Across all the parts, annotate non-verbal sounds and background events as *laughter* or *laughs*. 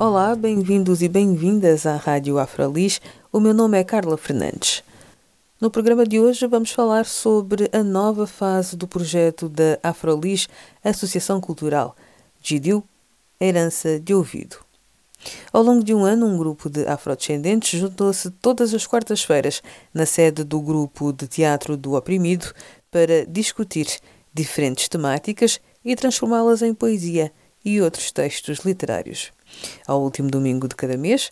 Olá, bem-vindos e bem-vindas à Rádio Afrolis. O meu nome é Carla Fernandes. No programa de hoje vamos falar sobre a nova fase do projeto da Afrolis Associação Cultural, GIDIL, Herança de Ouvido. Ao longo de um ano, um grupo de afrodescendentes juntou-se todas as quartas-feiras na sede do Grupo de Teatro do Oprimido para discutir diferentes temáticas e transformá-las em poesia e outros textos literários. Ao último domingo de cada mês,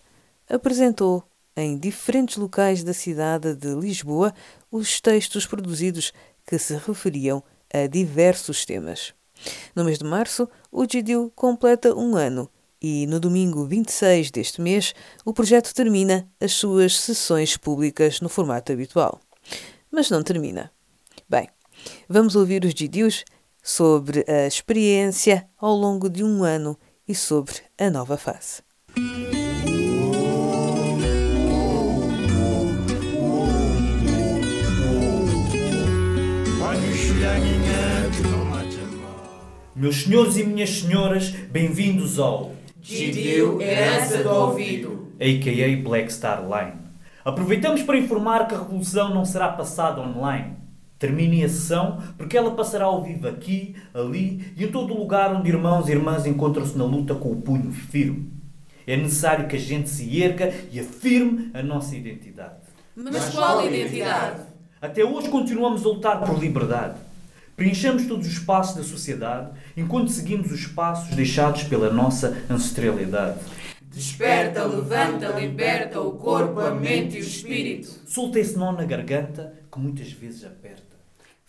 apresentou em diferentes locais da cidade de Lisboa os textos produzidos que se referiam a diversos temas. No mês de março, o GIDIL completa um ano e, no domingo 26 deste mês, o projeto termina as suas sessões públicas no formato habitual. Mas não termina. Bem, vamos ouvir os GIDILs sobre a experiência ao longo de um ano e sobre a nova fase. Meus senhores e minhas senhoras, bem-vindos ao Gidio Herança do Ouvido, a.k.a. Black Star Line. Aproveitamos para informar que a revolução não será passada online. Termine a sessão porque ela passará ao vivo aqui, ali e em todo o lugar onde irmãos e irmãs encontram-se na luta com o punho firme. É necessário que a gente se erga e afirme a nossa identidade. Mas qual identidade? Até hoje continuamos a lutar por liberdade. Preenchemos todos os espaços da sociedade enquanto seguimos os passos deixados pela nossa ancestralidade. Desperta, levanta, liberta o corpo, a mente e o espírito. Solta esse nó na garganta que muitas vezes aperta.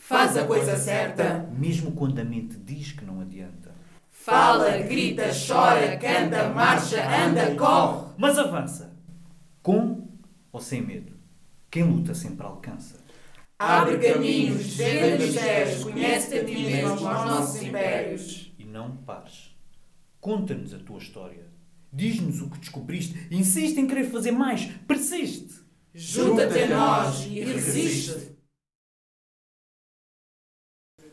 Faz a coisa certa. Mesmo quando a mente diz que não adianta. Fala, grita, chora, canta, marcha, anda, corre. Mas avança. Com ou sem medo. Quem luta sempre alcança. Abre caminhos, desvenda mistérios, conhece-te a ti mesmo aos nossos impérios. E não pares. Conta-nos a tua história. Diz-nos o que descobriste. Insiste em querer fazer mais. Persiste. Junta-te a nós e resiste.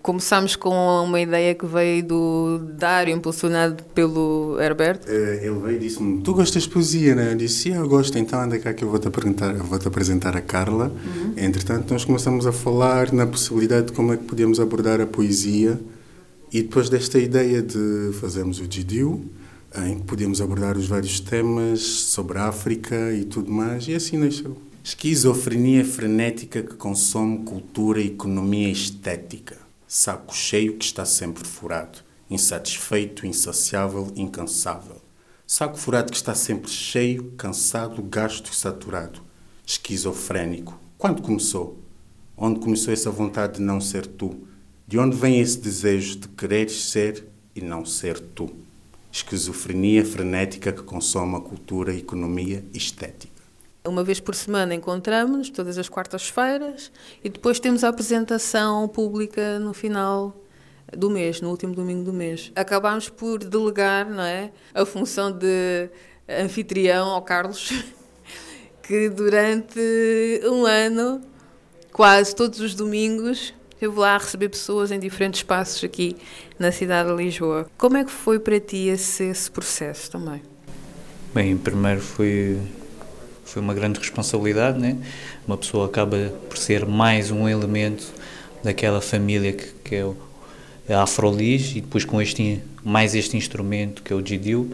Começámos com uma ideia que veio do Dário, impulsionado pelo Herbert. Eh, Ele veio e disse-me: Tu gostas de poesia, né? Eu disse: Sim, eu gosto, então anda cá que eu vou-te apresentar, vou-te apresentar a Carla. Entretanto, nós começamos a falar na possibilidade de como é que podíamos abordar a poesia. E depois desta ideia de fazermos o GDU, em que podíamos abordar os vários temas sobre a África e tudo mais, e assim nasceu. Esquizofrenia frenética que consome cultura, economia e estética. Saco cheio que está sempre furado. Insatisfeito, insaciável, incansável. Saco furado que está sempre cheio, cansado, gasto e saturado. Esquizofrénico. Quando começou? Onde começou essa vontade de não ser tu? De onde vem esse desejo de quereres ser e não ser tu? Esquizofrenia frenética que consome a cultura, economia e estética. Uma vez por semana encontramos-nos, todas as quartas-feiras, e depois temos a apresentação pública no final do mês, no último domingo do mês. Acabámos por delegar não é, a função de anfitrião ao Carlos, *laughs* que durante um ano, quase todos os domingos, eu lá a receber pessoas em diferentes espaços aqui na cidade de Lisboa. Como é que foi para ti esse, esse processo também? Bem, primeiro foi foi uma grande responsabilidade, né? Uma pessoa acaba por ser mais um elemento daquela família que, que é o, a Afrolis e depois com este mais este instrumento que é o GDU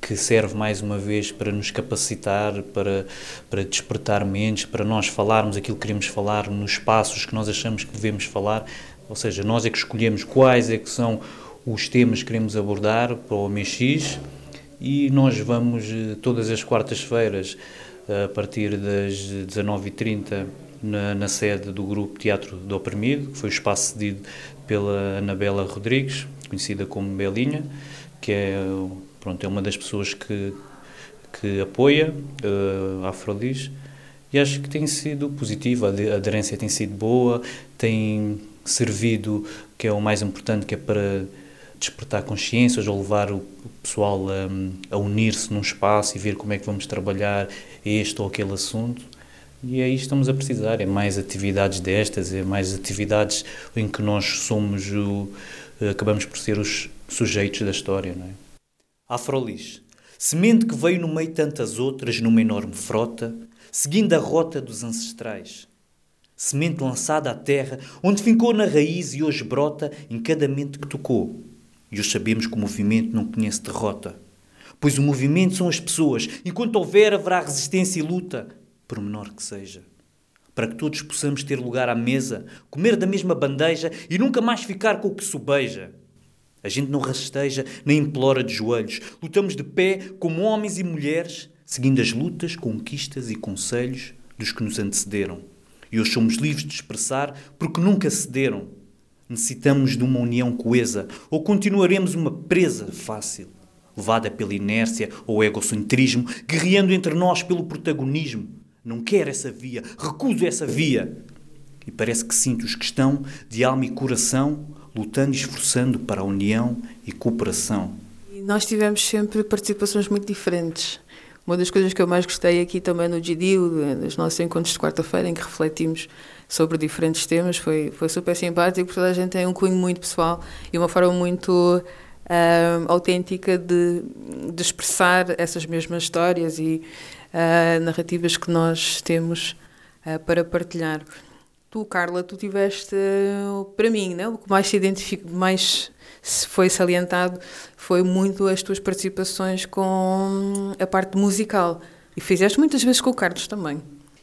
que serve mais uma vez para nos capacitar, para, para despertar mentes, para nós falarmos aquilo que queremos falar nos espaços que nós achamos que devemos falar, ou seja, nós é que escolhemos quais é que são os temas que queremos abordar para o MX e nós vamos todas as quartas-feiras a partir das 19h30 na, na, sede do grupo Teatro do Oprimido, que foi o espaço cedido pela Anabela Rodrigues, conhecida como Belinha, que é pronto, é uma das pessoas que, que apoia uh, a Afrodis e acho que tem sido positivo, a aderência tem sido boa, tem servido, que é o mais importante, que é para despertar consciências ou levar o pessoal a, a unir-se num espaço e ver como é que vamos trabalhar este ou aquele assunto. E é isto que estamos a precisar, é mais atividades destas, é mais atividades em que nós somos o, acabamos por ser os sujeitos da história, não é? Afrolis, semente que veio no meio tantas outras numa enorme frota, seguindo a rota dos ancestrais. Semente lançada à terra, onde fincou na raiz e hoje brota em cada mente que tocou. E hoje sabemos que o movimento não conhece derrota. Pois o movimento são as pessoas. Enquanto houver, haverá resistência e luta, por menor que seja. Para que todos possamos ter lugar à mesa, comer da mesma bandeja e nunca mais ficar com o que sobeja. A gente não rasteja nem implora de joelhos. Lutamos de pé como homens e mulheres, seguindo as lutas, conquistas e conselhos dos que nos antecederam. E hoje somos livres de expressar porque nunca cederam. Necessitamos de uma união coesa ou continuaremos uma presa fácil, levada pela inércia ou egocentrismo, guerreando entre nós pelo protagonismo. Não quero essa via, recuso essa via. E parece que sinto os que estão de alma e coração lutando e esforçando para a união e cooperação. Nós tivemos sempre participações muito diferentes. Uma das coisas que eu mais gostei aqui também no GDIO, nos nossos encontros de quarta-feira, em que refletimos sobre diferentes temas. Foi, foi super simpático, porque toda a gente tem um cunho muito pessoal e uma forma muito uh, autêntica de, de, expressar essas mesmas histórias e uh, narrativas que nós temos uh, para partilhar. Tu, Carla, tu tiveste, para mim, né, o que mais se identifica, mais foi salientado foi muito as tuas participações com a parte musical. E fizeste muitas vezes com o Carlos também.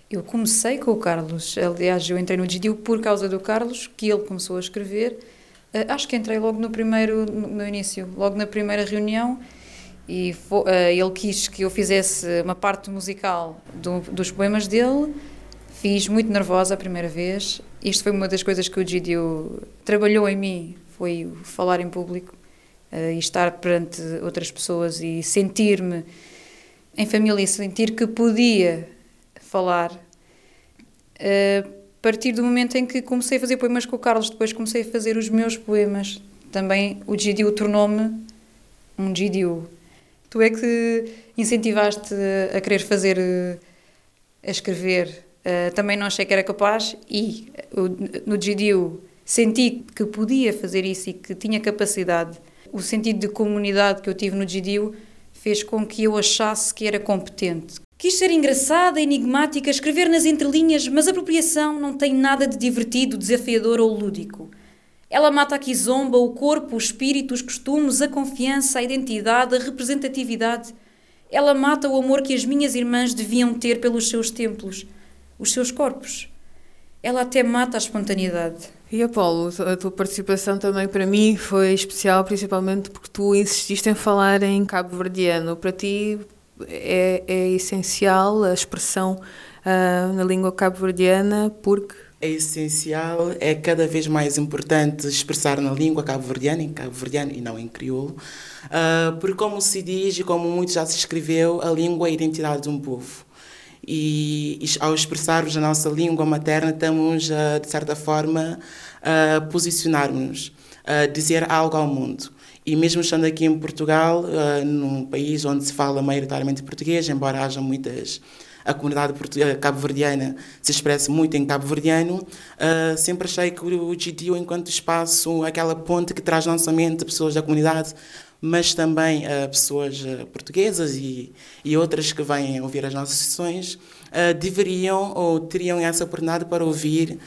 Eu comecei com o Carlos, aliás, eu entrei no GDU por causa do Carlos, que ele começou a escrever. Uh, acho que entrei logo no primeiro, no início, logo na primeira reunião, e uh, ele quis que eu fizesse uma parte musical do, dos poemas dele. Fiz muito nervosa a primeira vez. Isto foi uma das coisas que o GDU trabalhou em mim, foi falar em público uh, e estar perante outras pessoas e sentir-me em família, sentir que podia falar. A partir do momento em que comecei a fazer poemas com o Carlos, depois comecei a fazer os meus poemas. Também o Gidio tornou-me um Gidio. Tu é que incentivaste a querer fazer, a escrever. Também não achei que era capaz e no Gidio senti que podia fazer isso e que tinha capacidade. O sentido de comunidade que eu tive no Gidio fez com que eu achasse que era competente, Quis ser engraçada, enigmática, escrever nas entrelinhas, mas a apropriação não tem nada de divertido, desafiador ou lúdico. Ela mata a quizomba, o corpo, o espírito, os costumes, a confiança, a identidade, a representatividade. Ela mata o amor que as minhas irmãs deviam ter pelos seus templos, os seus corpos. Ela até mata a espontaneidade. E Apolo, a tua participação também para mim foi especial, principalmente porque tu insististe em falar em cabo-verdiano. Para ti, é, é essencial a expressão uh, na língua cabo-verdiana porque é essencial, é cada vez mais importante expressar na língua cabo-verdiana, em cabo-verdiano e não em crioulo, uh, porque como se diz e como muito já se escreveu, a língua é a identidade de um povo. E, e ao expressarmos a nossa língua materna, estamos, uh, de certa forma, a posicionar-nos, a dizer algo ao mundo. E mesmo estando aqui em Portugal, uh, num país onde se fala maioritariamente português, embora haja muitas a comunidade cabo-verdiana se expressa muito em cabo-verdiano, uh, sempre achei que o GDU, enquanto espaço, aquela ponte que traz não somente pessoas da comunidade, mas também uh, pessoas uh, portuguesas e, e outras que vêm ouvir as nossas sessões, deveriam ou teriam essa oportunidade para ouvir,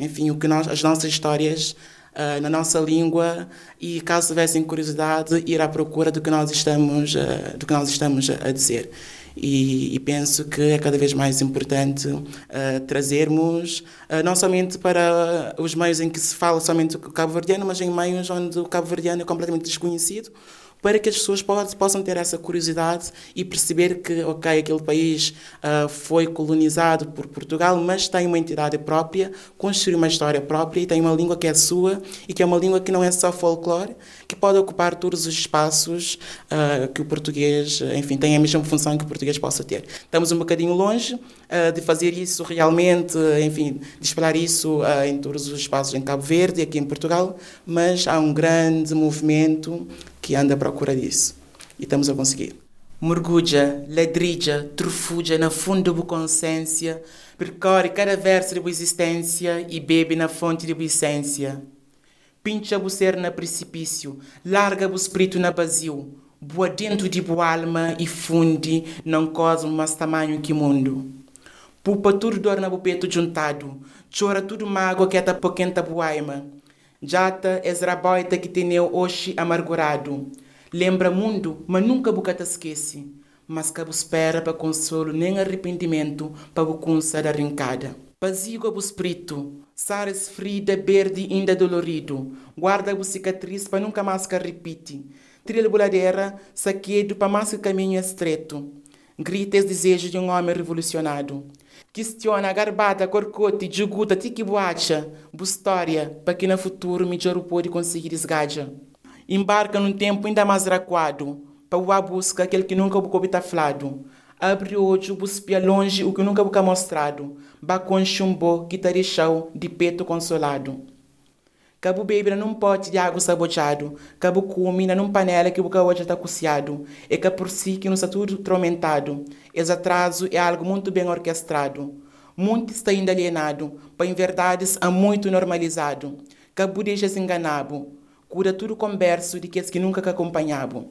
enfim, o que nós, as nossas histórias na nossa língua e caso tivessem curiosidade ir à procura do que nós estamos do que nós estamos a dizer e, e, penso que é cada vez mais importante uh, trazermos não somente para os meios em que se fala somente o cabo-verdiano mas em meios onde o cabo-verdiano é completamente desconhecido para que as pessoas possam ter essa curiosidade e perceber que, ok, aquele país uh, foi colonizado por Portugal, mas tem uma entidade própria, construiu uma história própria e tem uma língua que é sua e que é uma língua que não é só folclore, que pode ocupar todos os espaços uh, que o português, enfim, tem a mesma função que o português possa ter. Estamos um bocadinho longe uh, de fazer isso realmente, enfim, de espalhar isso em todos os espaços em Cabo Verde e aqui em Portugal, mas há um grande movimento que anda à procura disso. E estamos a conseguir. Mergulha, ladrija, trufuja na fundo da consciência, percorre cada verso de existência e bebe na fonte de essência. Pincha o ser na precipício, larga o espírito na vazio, boa dentro de boa alma e funde não cosmo mais tamanho que mundo. Pupa tudo dor na peito juntado, chora tudo mágoa que é poquenta boaima. Jata esraboita que teneu hoje amargurado. Lembra mundo, mas nunca bucata esquece. Mas cabo espera para consolo nem arrependimento para bucunça da rincada. Pazigo o espírito, sares frida, verde ainda dolorido. Guarda o cicatriz para nunca mais que repite. Trilha boladeira, saquedo para mais que caminho estreito. Grita os desejos de um homem revolucionado. Questiona garbata, corcote, juguta, tiquibuacha, história, para que no futuro melhor pode conseguir esgaja. Embarca num tempo ainda mais raquado, para o busca aquele que nunca o está flado. Abre o olho, buspia longe o que nunca o mostrado. Bacon chumbo, que deixou de peito consolado. Cabo bebe num pote de água sabotado. Cabo come num panela que o hoje está cociado. E que por si que não está tudo tormentado. Esse atraso é algo muito bem orquestrado. Muito está ainda alienado, para em verdades há muito normalizado. Cabo deixa-se enganado. Cura tudo converso de que que nunca que.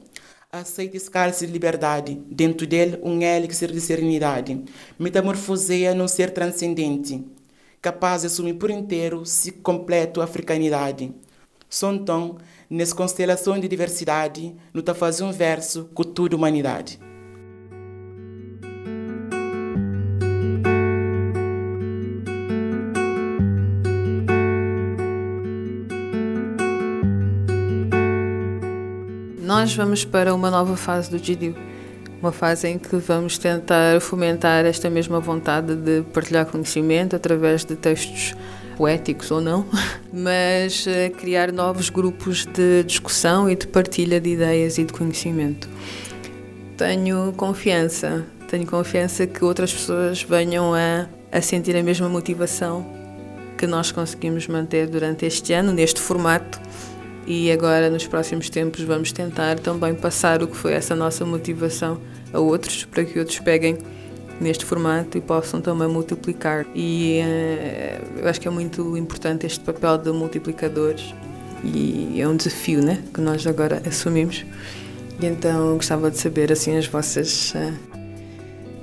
Aceita escalce de liberdade, dentro dele um elixir de serenidade. Metamorfoseia num ser transcendente capaz de assumir por inteiro se completo a africanidade. Então, nessa constelação de diversidade, não está fazer um verso com toda a humanidade. Nós vamos para uma nova fase do GDU uma fase em que vamos tentar fomentar esta mesma vontade de partilhar conhecimento através de textos poéticos ou não, *laughs* mas uh, criar novos grupos de discussão e de partilha de ideias e de conhecimento. Tenho confiança, tenho confiança que outras pessoas venham a, a sentir a mesma motivação que nós conseguimos manter durante este ano, neste formato, e agora nos próximos tempos vamos tentar também passar o que foi essa nossa motivação a outros para que outros peguem neste formato e possam também multiplicar. E uh, eu acho que é muito importante este papel de multiplicadores e é um desafio, né, que nós agora assumimos. E então gostava de saber assim as vossas uh,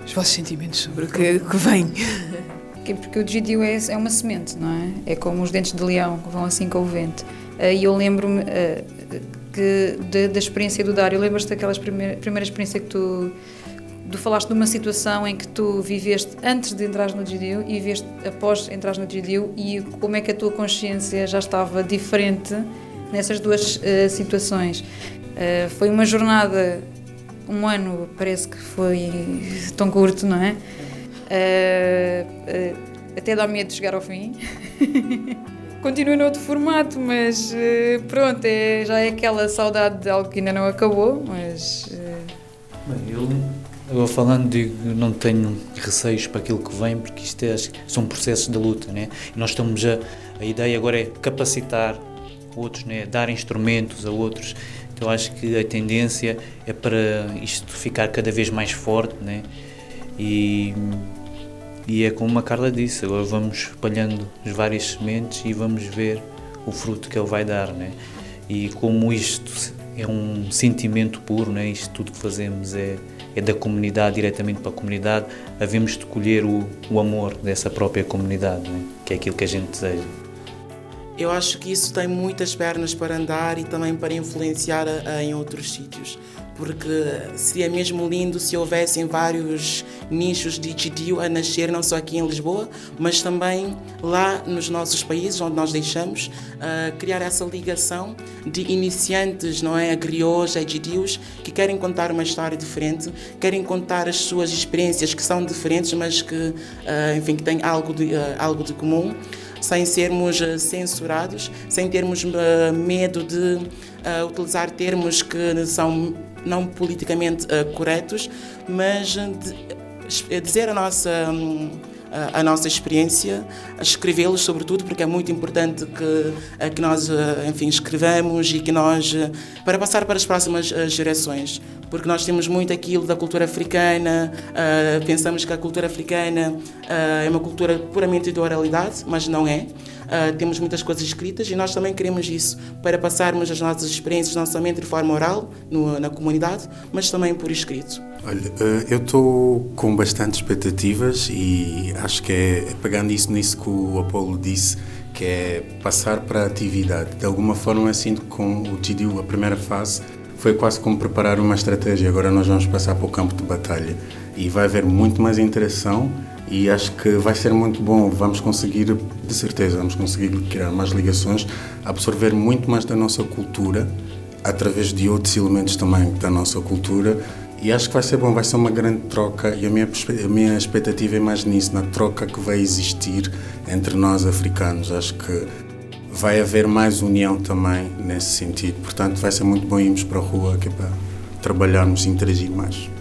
os vossos sentimentos sobre o que, que vem. *laughs* Porque o GDU é, é uma semente, não é? É como os dentes de leão que vão assim com o vento. Eh, e eu lembro-me eh, que da, experiência do Dário, lembras-te daquela primeira, primeira experiência que tu, tu falaste de uma situação em que tu viveste antes de entrar no GDU e viveste após entrar no GDU e como é que a tua consciência já estava diferente nessas duas uh, situações. Uh, foi uma jornada, um ano parece que foi tão curto, não é? Uh, até dá medo de chegar ao fim. *laughs* continua noutro formato, mas uh, pronto, é, já é aquela saudade de algo que ainda não acabou, mas... Uh... Bem, eu, eu falando digo, não tenho receios para aquilo que vem, porque isto é, são processos de luta, né? E nós estamos a... A ideia agora é capacitar outros, né? Dar instrumentos a outros. Então acho que a tendência é para isto ficar cada vez mais forte, né? E e é como a Carla disse, agora vamos espalhando as várias sementes e vamos ver o fruto que ele vai dar, né? E como isto é um sentimento puro, né? Isto tudo que fazemos é, é da comunidade, diretamente para a comunidade, havemos de colher o, o amor dessa própria comunidade, né? Que é aquilo que a gente deseja. Eu acho que isso tem muitas pernas para andar e também para influenciar a, a, em outros sítios porque seria mesmo lindo se houvessem vários nichos de GDU a nascer, não só aqui em Lisboa, mas também lá nos nossos países onde nós deixamos, uh, criar essa ligação de iniciantes, não é, griots, GDUs, que querem contar uma história diferente, querem contar as suas experiências que são diferentes, mas que, uh, enfim, que têm algo de, uh, algo de comum sem sermos censurados, sem termos medo de utilizar termos que são não politicamente uh, corretos, mas de, dizer a nossa um, a nossa experiência, escrevê-los sobretudo, porque é muito importante que, eh, que nós, eh, enfim, escrevamos e que nós, para passar para as próximas gerações, porque nós temos muito aquilo da cultura africana, pensamos que a cultura africana é uma cultura puramente de oralidade, mas não é. Uh, temos muitas coisas escritas e nós também queremos isso para passarmos as nossas experiências não somente de forma oral no, na comunidade, mas também por escrito. Olha, uh, eu estou com bastante expectativas e acho que é, é pegando isso nisso que o Apolo disse, que é passar para a atividade. De alguma forma, assim com o TDU, a primeira fase, foi quase como preparar uma estratégia. Agora nós vamos passar para o campo de batalha e vai haver muito mais interação e acho que vai ser muito bom. Vamos conseguir, de certeza, vamos conseguir criar mais ligações, absorver muito mais da nossa cultura através de outros elementos também da nossa cultura. E acho que vai ser bom, vai ser uma grande troca e a minha, a minha expectativa é mais nisso, na troca que vai existir entre nós africanos. Acho que vai haver mais união também nesse sentido. Portanto, vai ser muito bom irmos para a rua é para trabalharmos e interagir mais.